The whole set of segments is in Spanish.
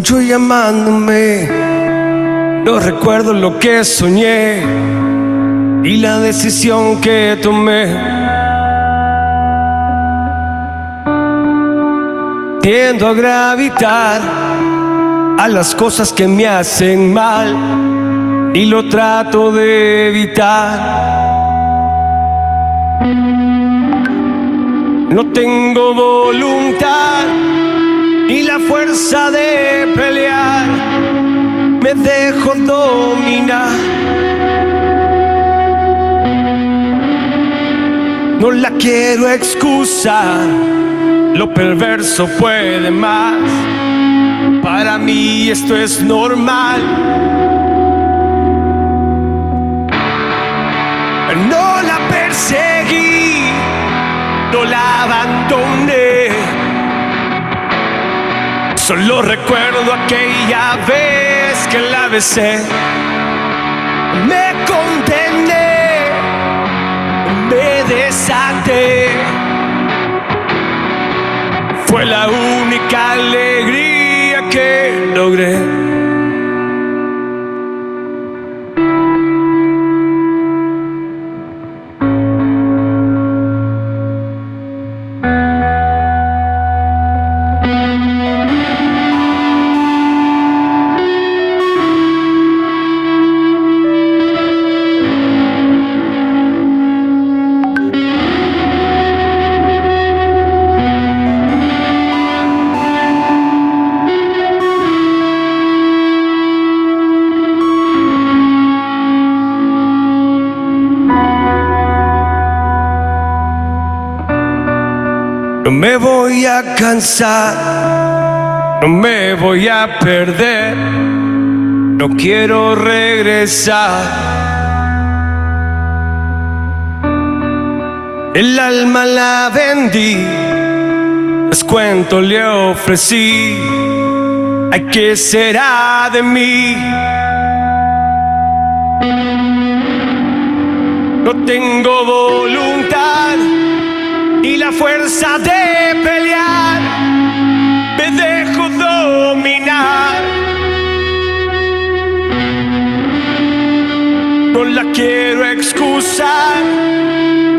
escucho llamándome. No recuerdo lo que soñé y la decisión que tomé. Tiendo a gravitar a las cosas que me hacen mal y lo trato de evitar. No tengo voluntad ni la fuerza de pelear. Me dejo dominar. No la quiero excusar. Lo perverso puede más. Para mí esto es normal. No la perseguí, no la abandoné. Solo recuerdo aquella vez que la besé. Me condené, me desaté. Fue la única alegría que logré. A cansar, no me voy a perder, no quiero regresar. El alma la vendí, descuento le ofrecí. Ay, ¿qué será de mí? No tengo voluntad y la fuerza de pelear. Me dejo dominar. No la quiero excusar.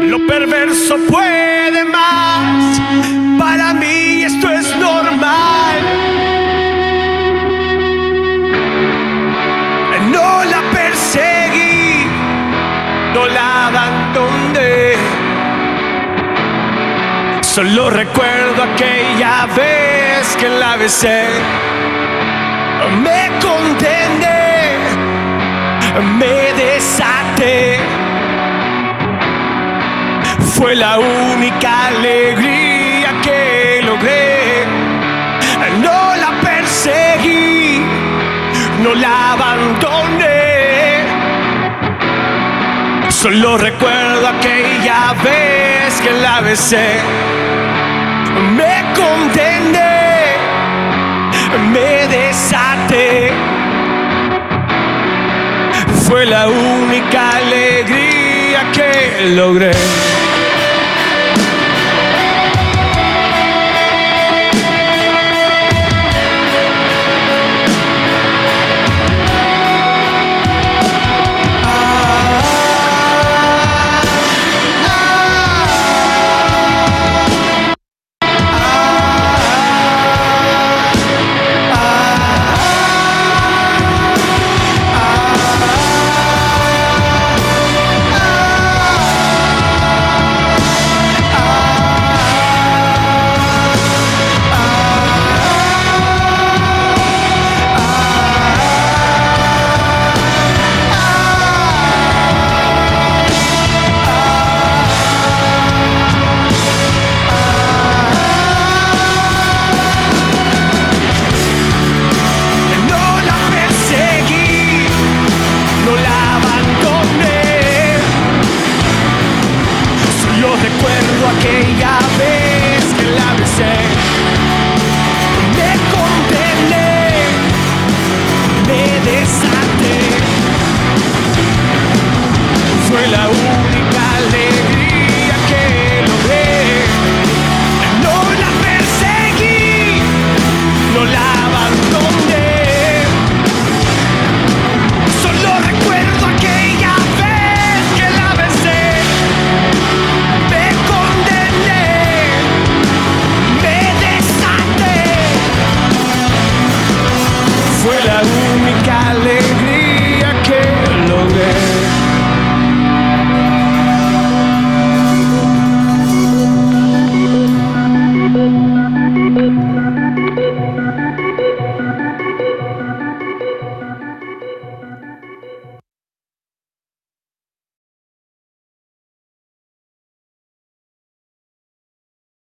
Lo perverso puede Solo recuerdo aquella vez que la besé. Me condené, me desaté. Fue la única alegría que logré. No la perseguí, no la abandoné. Solo recuerdo aquella vez que la besé. Me condené, me desaté. Fue la única alegría que logré.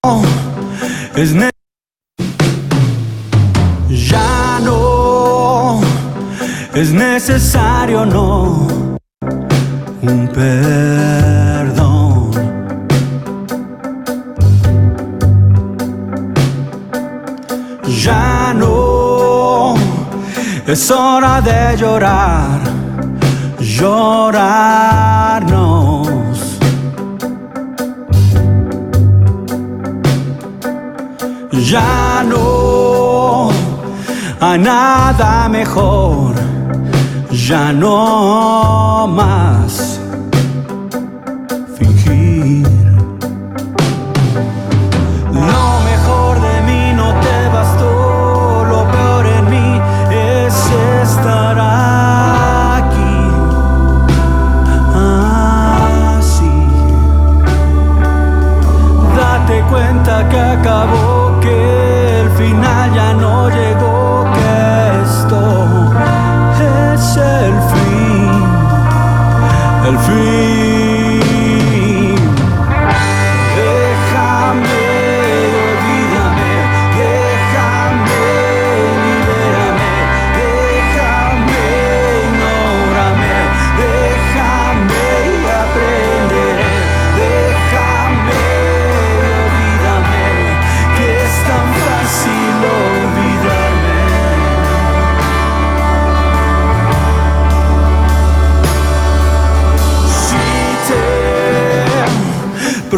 Oh, es ya no es necesario no un perdón. Ya no es hora de llorar llorar no. ya no a nada mejor, ya no más.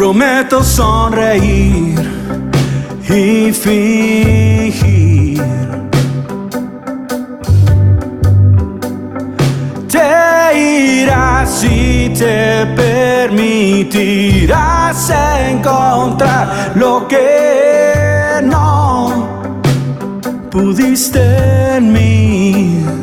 prometo sonreír y fingir. Te irás si te permitirás encontrar lo que no pudiste en mí.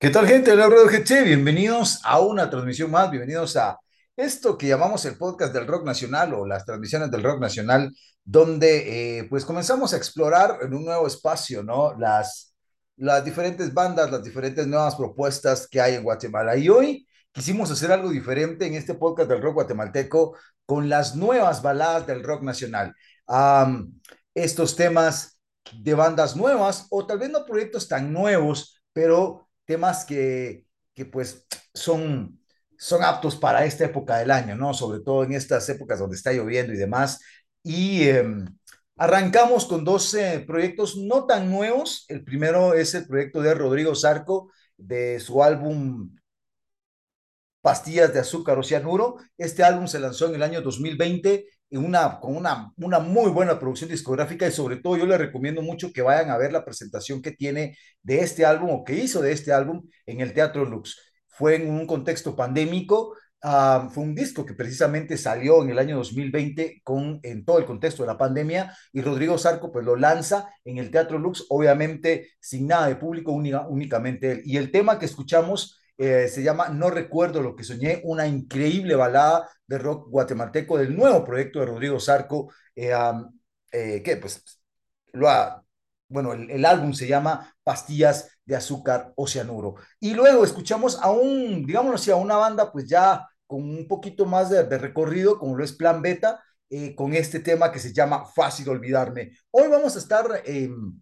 ¿Qué tal, gente? Hola, Rodo GT. Bienvenidos a una transmisión más. Bienvenidos a esto que llamamos el podcast del rock nacional o las transmisiones del rock nacional, donde eh, pues comenzamos a explorar en un nuevo espacio, ¿no? Las, las diferentes bandas, las diferentes nuevas propuestas que hay en Guatemala. Y hoy quisimos hacer algo diferente en este podcast del rock guatemalteco con las nuevas baladas del rock nacional. Um, estos temas de bandas nuevas o tal vez no proyectos tan nuevos, pero temas que, que pues son, son aptos para esta época del año, ¿no? Sobre todo en estas épocas donde está lloviendo y demás. Y em, arrancamos con dos proyectos no tan nuevos. El primero es el proyecto de Rodrigo Zarco, de su álbum Pastillas de Azúcar o Cianuro. Este álbum se lanzó en el año 2020 en una, con una, una muy buena producción discográfica y sobre todo yo les recomiendo mucho que vayan a ver la presentación que tiene de este álbum o que hizo de este álbum en el Teatro Lux. Fue en un contexto pandémico, Uh, fue un disco que precisamente salió en el año 2020 con, en todo el contexto de la pandemia y Rodrigo Zarco pues lo lanza en el Teatro Lux, obviamente sin nada de público, únicamente él. Y el tema que escuchamos eh, se llama No recuerdo lo que soñé, una increíble balada de rock guatemalteco del nuevo proyecto de Rodrigo Zarco, eh, eh, que pues lo ha bueno, el, álbum se llama Pastillas de Azúcar o. Y luego escuchamos a un, digámoslo así, a una banda pues ya con un poquito más de, recorrido, como lo es Plan Beta, eh, con este tema que se llama Fácil Olvidarme. Hoy vamos a estar em,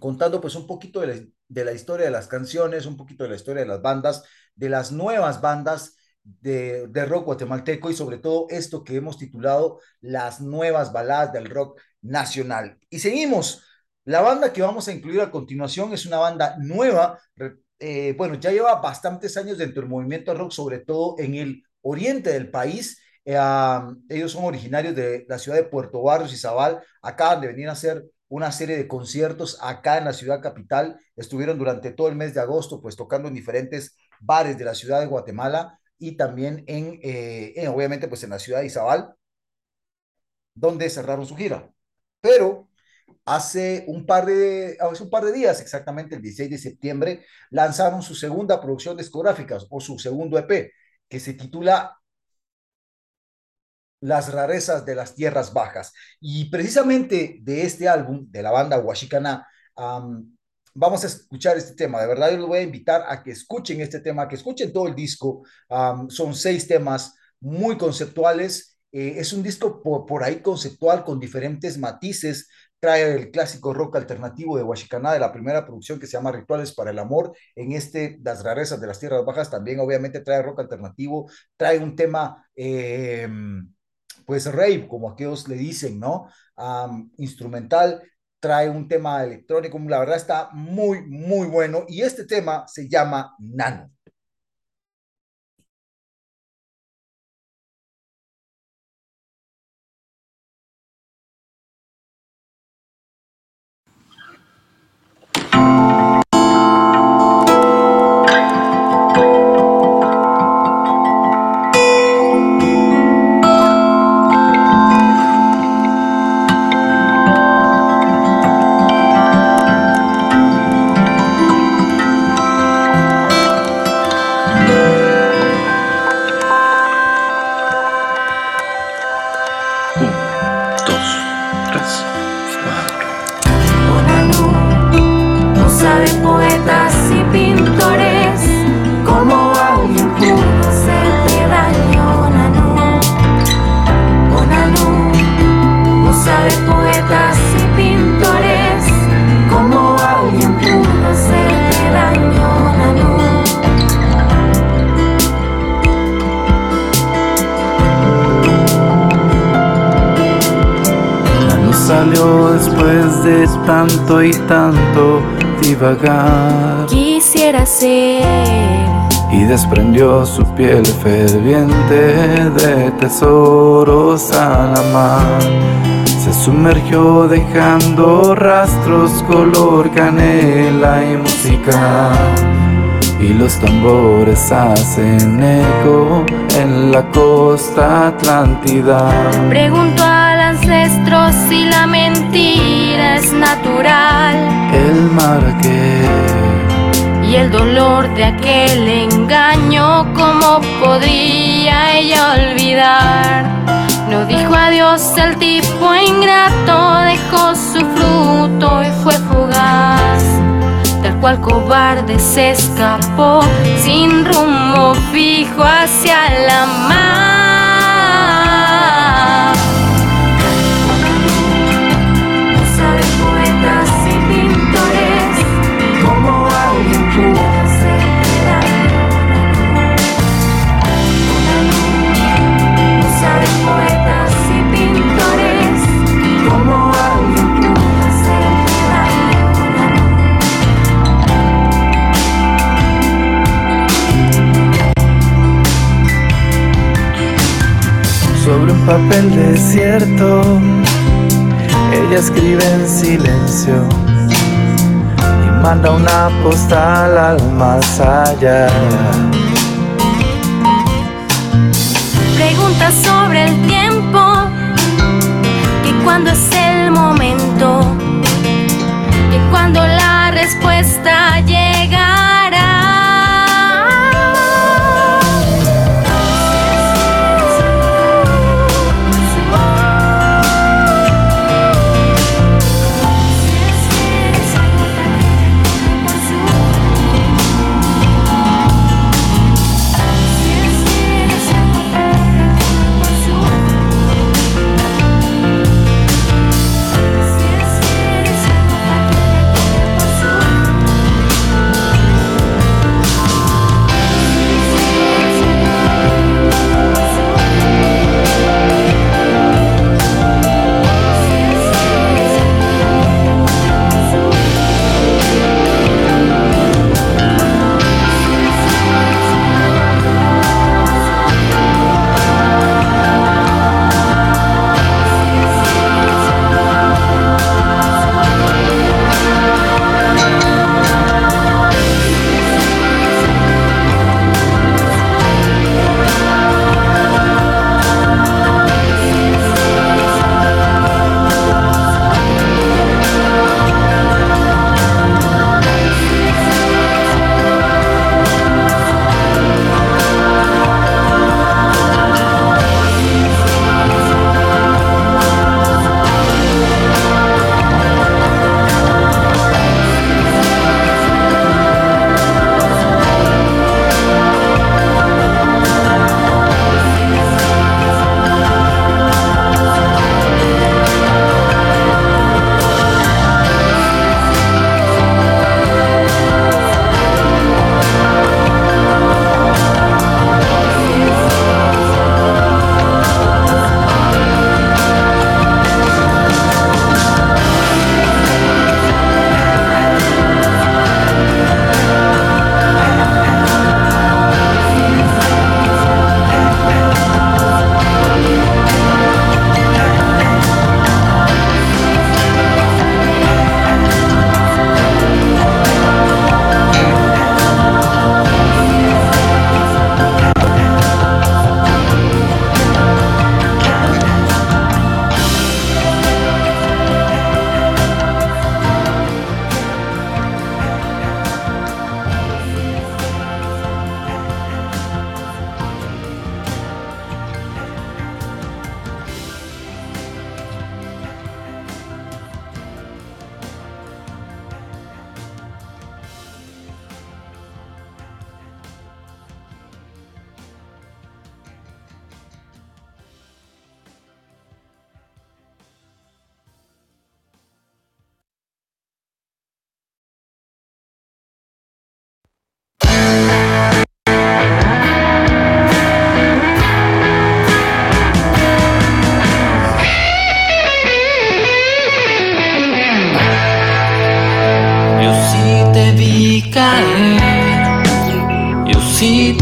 contando pues un poquito de la, de la historia de las canciones, un poquito de la historia de las bandas, de las nuevas bandas de, de, rock guatemalteco y sobre todo esto que hemos titulado las nuevas baladas del rock nacional. Y seguimos la banda que vamos a incluir a continuación es una banda nueva, eh, bueno, ya lleva bastantes años dentro del movimiento rock, sobre todo en el oriente del país. Eh, ellos son originarios de la ciudad de Puerto Barrios y Zabal, acaban de venir a hacer una serie de conciertos acá en la ciudad capital. Estuvieron durante todo el mes de agosto, pues tocando en diferentes bares de la ciudad de Guatemala y también en, eh, en obviamente, pues en la ciudad de Izabal, donde cerraron su gira. Pero hace un par de, hace un par de días, exactamente el 16 de septiembre, lanzaron su segunda producción discográfica o su segundo EP, que se titula Las rarezas de las tierras bajas. Y precisamente de este álbum, de la banda Huachicana, vamos a escuchar este tema. De verdad, yo les voy a invitar a que escuchen este tema, que escuchen todo el disco. son seis temas muy conceptuales. Eh, es un disco por, por, ahí conceptual con diferentes matices, trae el clásico rock alternativo de Huachicaná, de la primera producción que se llama Rituales para el Amor, en este Las rarezas de las Tierras Bajas, también obviamente trae rock alternativo, trae un tema, eh, pues rave, como aquellos le dicen, ¿no? instrumental, trae un tema electrónico, la verdad está muy, muy bueno, y este tema se llama Nano. Quisiera ser. Y desprendió su piel ferviente de tesoros a la mar. Se sumergió dejando rastros color canela y música. Y los tambores hacen eco en la costa Atlántida. Pregunto al ancestros y la mentira es natural. El marqués. Y el dolor de aquel engaño, ¿cómo podría ella olvidar? No dijo adiós el tipo ingrato, dejó su fruto y fue fugaz. Tal cual cobarde se escapó, sin rumbo fijo hacia la mar. papel desierto, ella escribe en silencio y manda una postal al más allá. Pregunta sobre el tiempo, y cuando es el momento, y cuando la respuesta llega.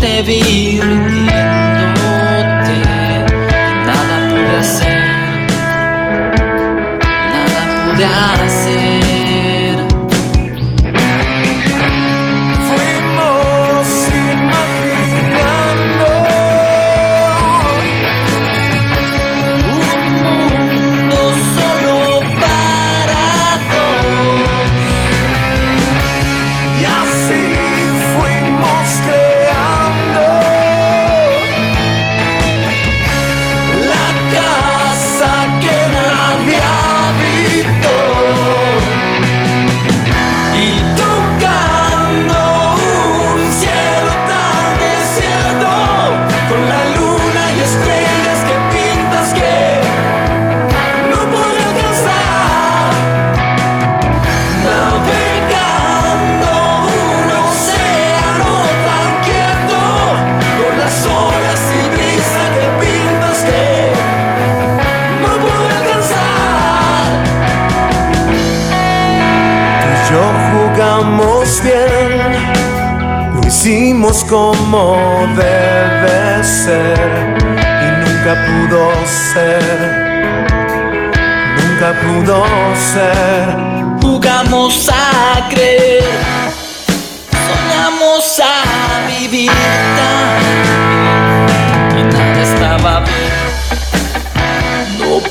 te vi.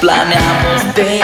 Planeamos de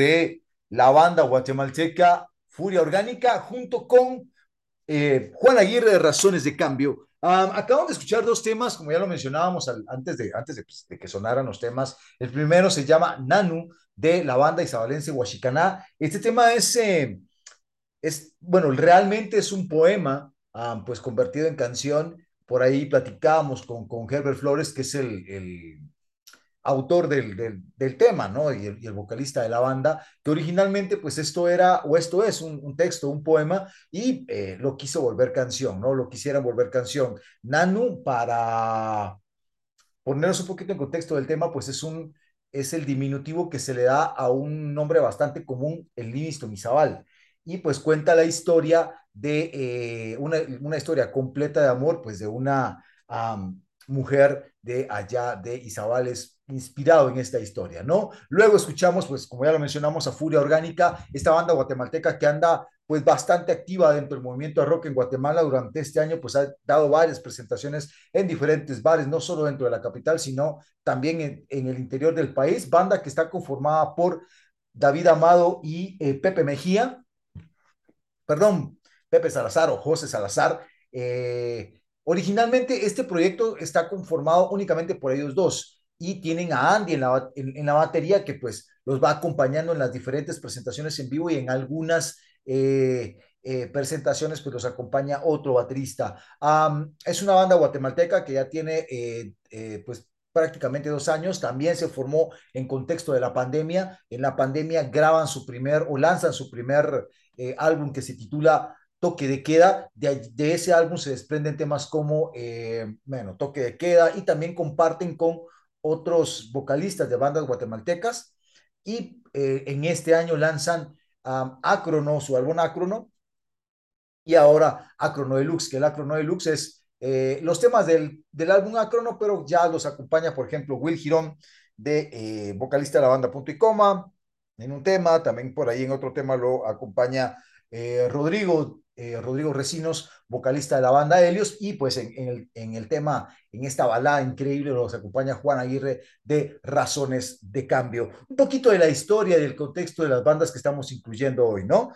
de la banda guatemalteca Furia Orgánica junto con eh, Juan Aguirre de Razones de Cambio. Um, acabamos de escuchar dos temas, como ya lo mencionábamos antes, de, antes de, pues, que sonaran los temas. El primero se llama Nanu de la banda isabalense Huachicaná. Este tema es, eh, es, bueno, realmente es un poema, um, pues convertido en canción. Por ahí platicábamos con, con Herbert Flores, que es el autor del, del, tema, ¿no? Y el, vocalista de la banda, que originalmente, pues esto era, o esto es un, texto, un poema, y eh, lo quiso volver canción, ¿no? Lo quisieran volver canción. Nanu, para ponernos un poquito en contexto del tema, pues es un, es el diminutivo que se le da a un nombre bastante común, el Mizabal. Y pues cuenta la historia de eh, una, una, historia completa de amor, pues de una mujer de allá de Izabales, inspirado en esta historia, ¿no? Luego escuchamos, pues como ya lo mencionamos, a Furia Orgánica, esta banda guatemalteca que anda pues bastante activa dentro del movimiento de rock en Guatemala durante este año, pues ha dado varias presentaciones en diferentes bares, no solo dentro de la capital, sino también en, el interior del país, banda que está conformada por David Amado y eh, Pepe Mejía, perdón, Pepe Salazar o José Salazar, eh, Originalmente este proyecto está conformado únicamente por ellos dos y tienen a Andy en la, en, la batería que pues los va acompañando en las diferentes presentaciones en vivo y en algunas eh, eh, presentaciones pues los acompaña otro baterista. Es una banda guatemalteca que ya tiene eh, pues prácticamente dos años, también se formó en contexto de la pandemia. En la pandemia graban su primer o lanzan su primer álbum que se titula Toque de Queda. De, ese álbum se desprenden temas como, bueno, Toque de Queda y también comparten con otros vocalistas de bandas guatemaltecas. Y eh, en este año lanzan um, Acrono, su álbum Acrono, y ahora Acrono Deluxe, que el Acrono Deluxe es eh, los temas del, del, álbum Acrono, pero ya los acompaña, por ejemplo, Will Girón, de eh, vocalista de la banda Punto y Coma, en un tema, también por ahí en otro tema lo acompaña Rodrigo, eh, Rodrigo Recinos, vocalista de la banda Helios, y pues en, el, tema, en esta balada increíble, nos acompaña Juan Aguirre de Razones de Cambio. Un poquito de la historia y del contexto de las bandas que estamos incluyendo hoy, ¿no?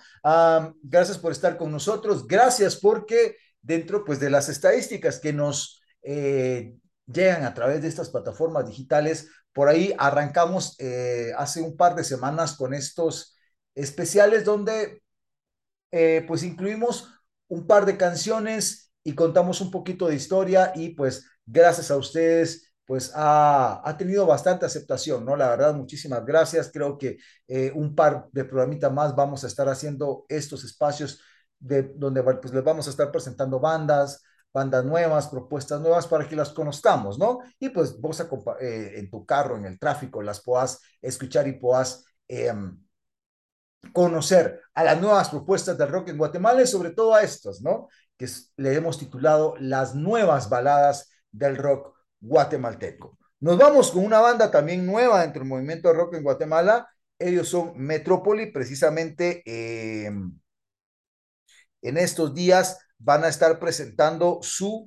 Gracias por estar con nosotros, gracias porque dentro pues de las estadísticas que nos eh, llegan a través de estas plataformas digitales, por ahí arrancamos eh, hace un par de semanas con estos especiales donde eh, pues incluimos un par de canciones y contamos un poquito de historia y pues gracias a ustedes pues ha, tenido bastante aceptación, ¿no? La verdad, muchísimas gracias. Creo que eh, un par de programitas más vamos a estar haciendo estos espacios de, donde pues les vamos a estar presentando bandas, bandas nuevas, propuestas nuevas para que las conozcamos, ¿no? Y pues vos eh, en tu carro, en el tráfico, las puedas escuchar y puedas eh, conocer a las nuevas propuestas del rock en Guatemala y sobre todo a estas, ¿no? Que le hemos titulado las nuevas baladas del rock guatemalteco. Nos vamos con una banda también nueva dentro del movimiento de rock en Guatemala. Ellos son Metrópoli, precisamente eh, en estos días van a estar presentando su,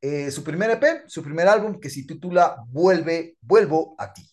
eh, su primer EP, su primer álbum que se titula Vuelve, Vuelvo a ti.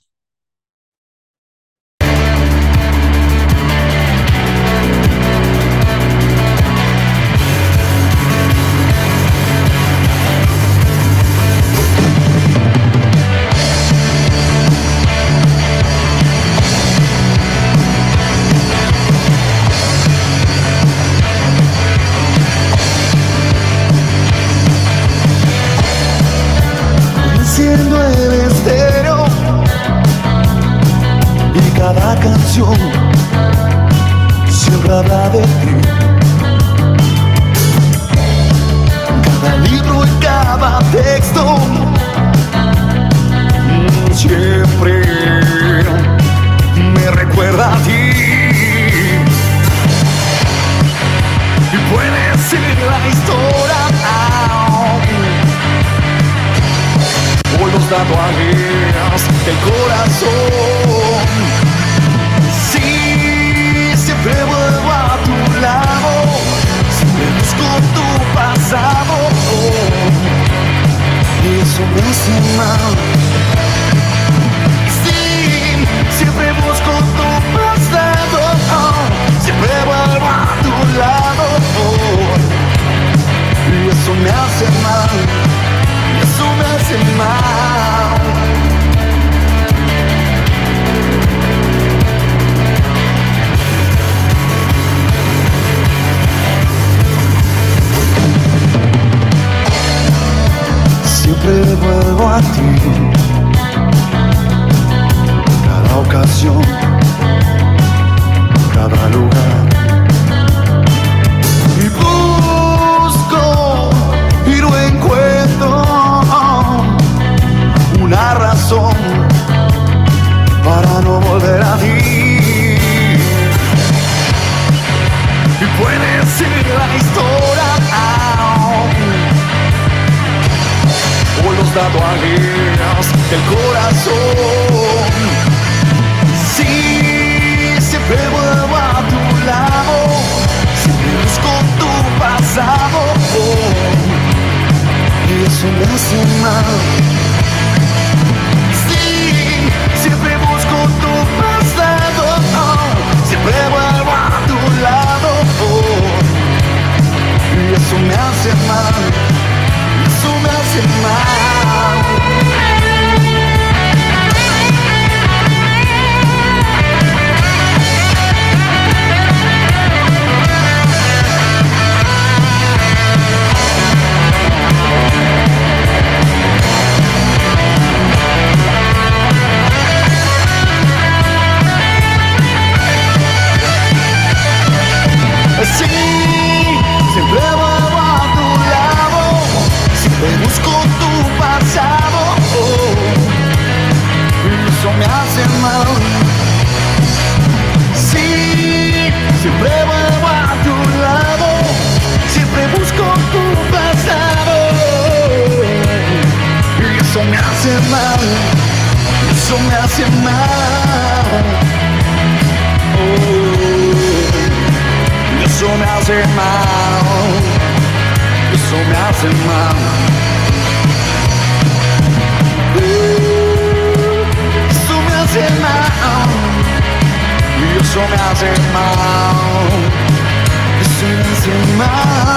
eso me hace mal. Oh, eso me hace mal. Eso me hace mal. Eso me hace mal. Eso me hace mal. Eso me hace mal.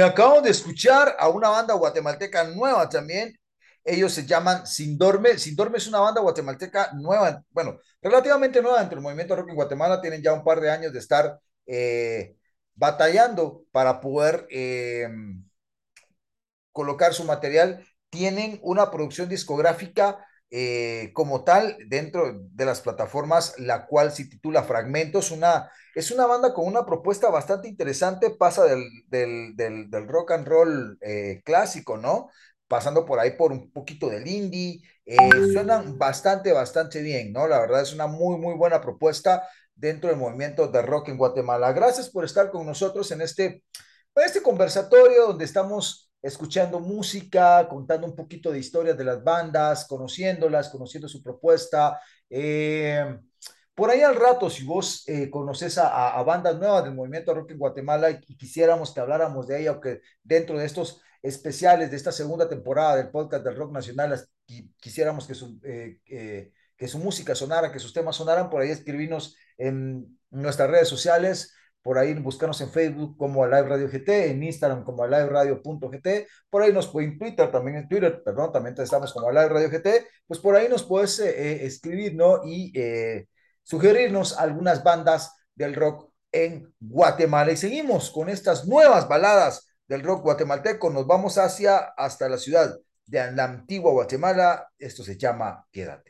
Y acabamos de escuchar a una banda guatemalteca nueva también. Ellos se llaman Sindorme. Sindorme es una banda guatemalteca nueva, bueno, relativamente nueva entre el movimiento rock en Guatemala. Tienen ya un par de años de estar eh, batallando para poder eh, colocar su material. Tienen una producción discográfica eh, como tal dentro de las plataformas, la cual se titula Fragmentos. Una, es una banda con una propuesta bastante interesante, pasa del, del, del, rock and roll eh, clásico, ¿no? Pasando por ahí por un poquito del indie. Eh, suenan bastante, bastante bien, ¿no? La verdad es una muy, muy buena propuesta dentro del movimiento de rock en Guatemala. Gracias por estar con nosotros en este, en este conversatorio donde estamos escuchando música, contando un poquito de historias de las bandas, conociéndolas, conociendo su propuesta. Eh, por ahí al rato, si vos eh, conoces a, bandas nuevas del movimiento rock en Guatemala y, quisiéramos que habláramos de ella o que dentro de estos especiales de esta segunda temporada del podcast del rock nacional quisiéramos que su, eh, que su música sonara, que sus temas sonaran, por ahí escribirnos en nuestras redes sociales por ahí buscarnos en Facebook como Live Radio GT, en Instagram como liveradio.gt, por ahí nos pueden Twitter, también en Twitter, perdón, también estamos como Live Radio GT, pues por ahí nos puedes eh, eh, escribir, ¿no? Y sugerirnos algunas bandas del rock en Guatemala. Y seguimos con estas nuevas baladas del rock guatemalteco, nos vamos hacia, hasta la ciudad de la antigua Guatemala, esto se llama Quédate.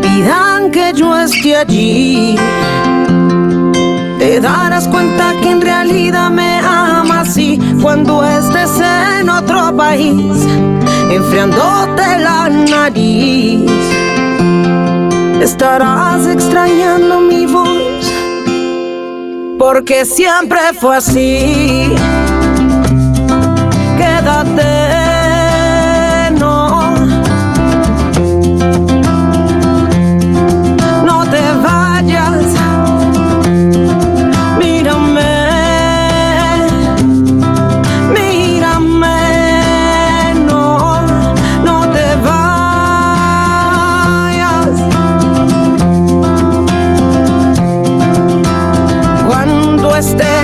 pidan que yo esté allí, te darás cuenta que en realidad me amas y cuando estés en otro país, enfriándote la nariz, estarás extrañando mi voz, porque siempre fue así. Este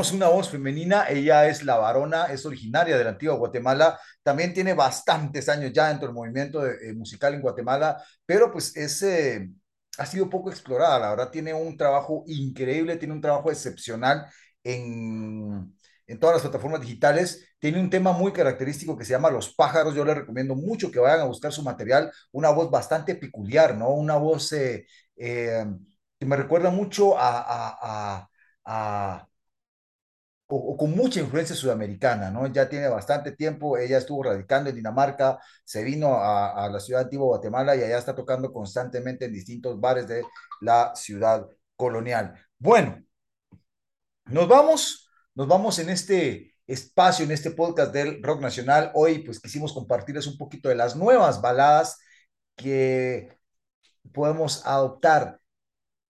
colocamos una voz femenina. Ella es la varona, es originaria de la antigua Guatemala. También tiene bastantes años ya dentro del movimiento eh, musical en Guatemala, pero pues es, eh, ha sido poco explorada. La verdad, tiene un trabajo increíble, tiene un trabajo excepcional en, en todas las plataformas digitales. Tiene un tema muy característico que se llama Los pájaros. Yo les recomiendo mucho que vayan a buscar su material. Una voz bastante peculiar, ¿no? Una voz eh, eh, que me recuerda mucho a- o, con mucha influencia sudamericana, ¿no? Ya tiene bastante tiempo, ella estuvo radicando en Dinamarca, se vino a, a la ciudad antigua Guatemala y allá está tocando constantemente en distintos bares de la ciudad colonial. Bueno, nos vamos, nos vamos en este espacio, en este podcast del rock nacional. Hoy pues quisimos compartirles un poquito de las nuevas baladas que podemos adoptar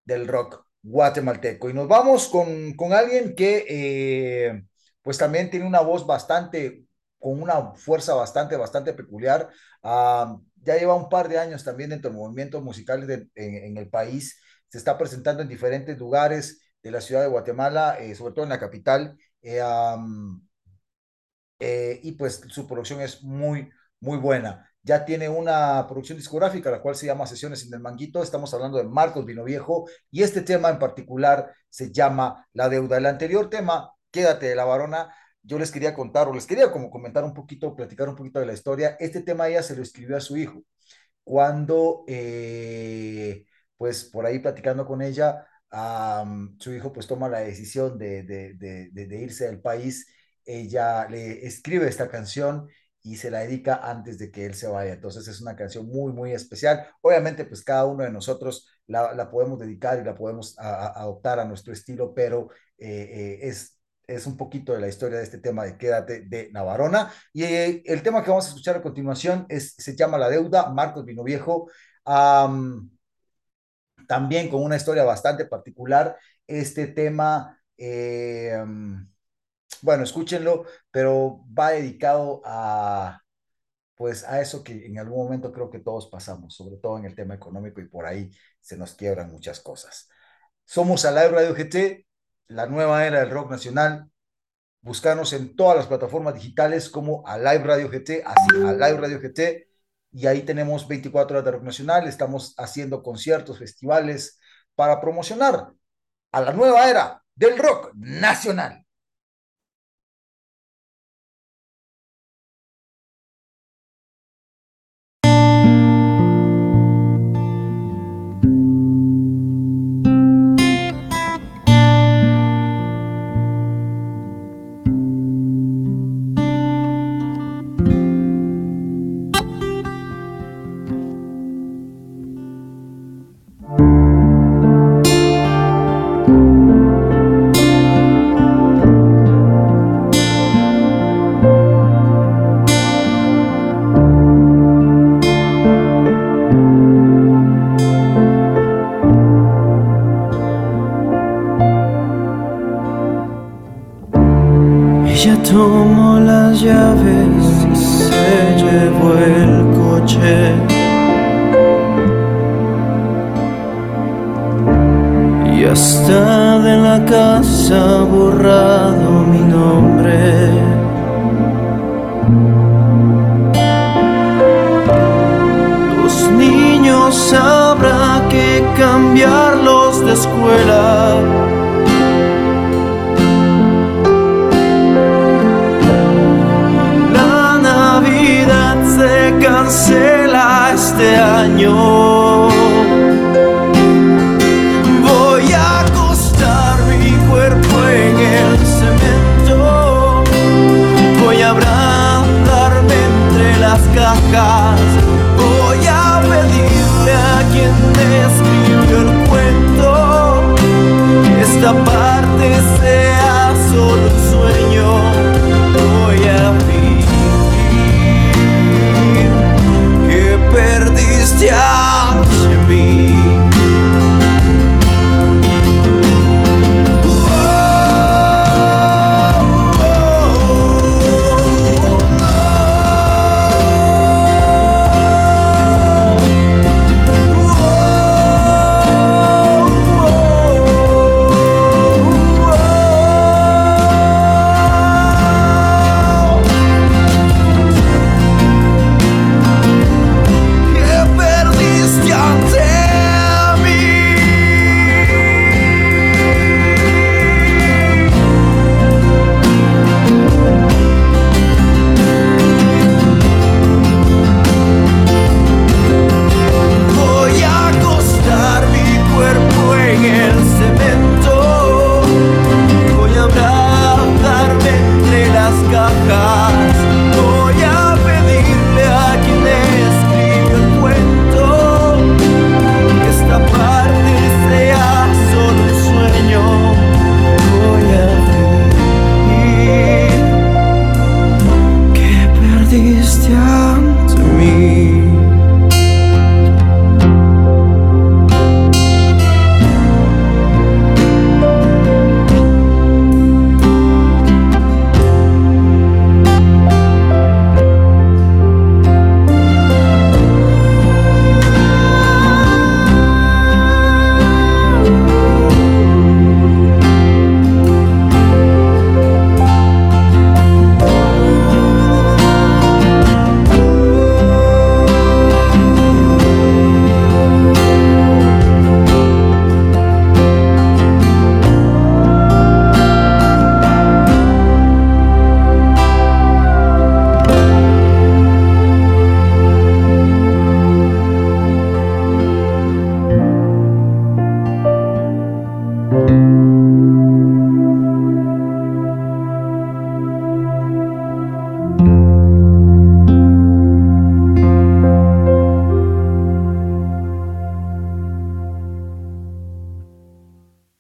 del rock guatemalteco. Y nos vamos con, con alguien que eh, pues también tiene una voz bastante, con una fuerza bastante, bastante peculiar. Ah, ya lleva un par de años también dentro del movimiento musical de- en, el país. Se está presentando en diferentes lugares de la ciudad de Guatemala, eh, sobre todo en la capital. Eh, eh, y pues su producción es muy, muy buena. Ya tiene una producción discográfica, la cual se llama Sesiones en el Manguito. Estamos hablando de Marcos Vinoviejo y este tema en particular se llama La Deuda. El anterior tema, Quédate de la Varona, yo les quería contar o les quería como comentar un poquito, platicar un poquito de la historia. Este tema ella se lo escribió a su hijo cuando, eh, pues por ahí platicando con ella, am, su hijo pues toma la decisión de, de, de, de- de irse del país, ella le escribe esta canción y se la dedica antes de que él se vaya. Entonces es una canción muy, muy especial. Obviamente pues cada uno de nosotros la, la podemos dedicar y la podemos a- a- adoptar a nuestro estilo, pero eh, eh, es... Es un poquito de la historia de este tema de Quédate de Navarona. Y eh, el tema que vamos a escuchar a continuación es, se llama La Deuda, Marcos Vinoviejo. Am, también con una historia bastante particular. Este tema, am, bueno, escúchenlo, pero va dedicado a, pues, a eso que en algún momento creo que todos pasamos, sobre todo en el tema económico y por ahí se nos quiebran muchas cosas. Somos Alive Radio GT, la nueva era del rock nacional. Buscanos en todas las plataformas digitales como Alive Radio GT, así, Alive Radio GT, y ahí tenemos 24 horas de rock nacional. Estamos haciendo conciertos, festivales para promocionar a la nueva era del rock nacional.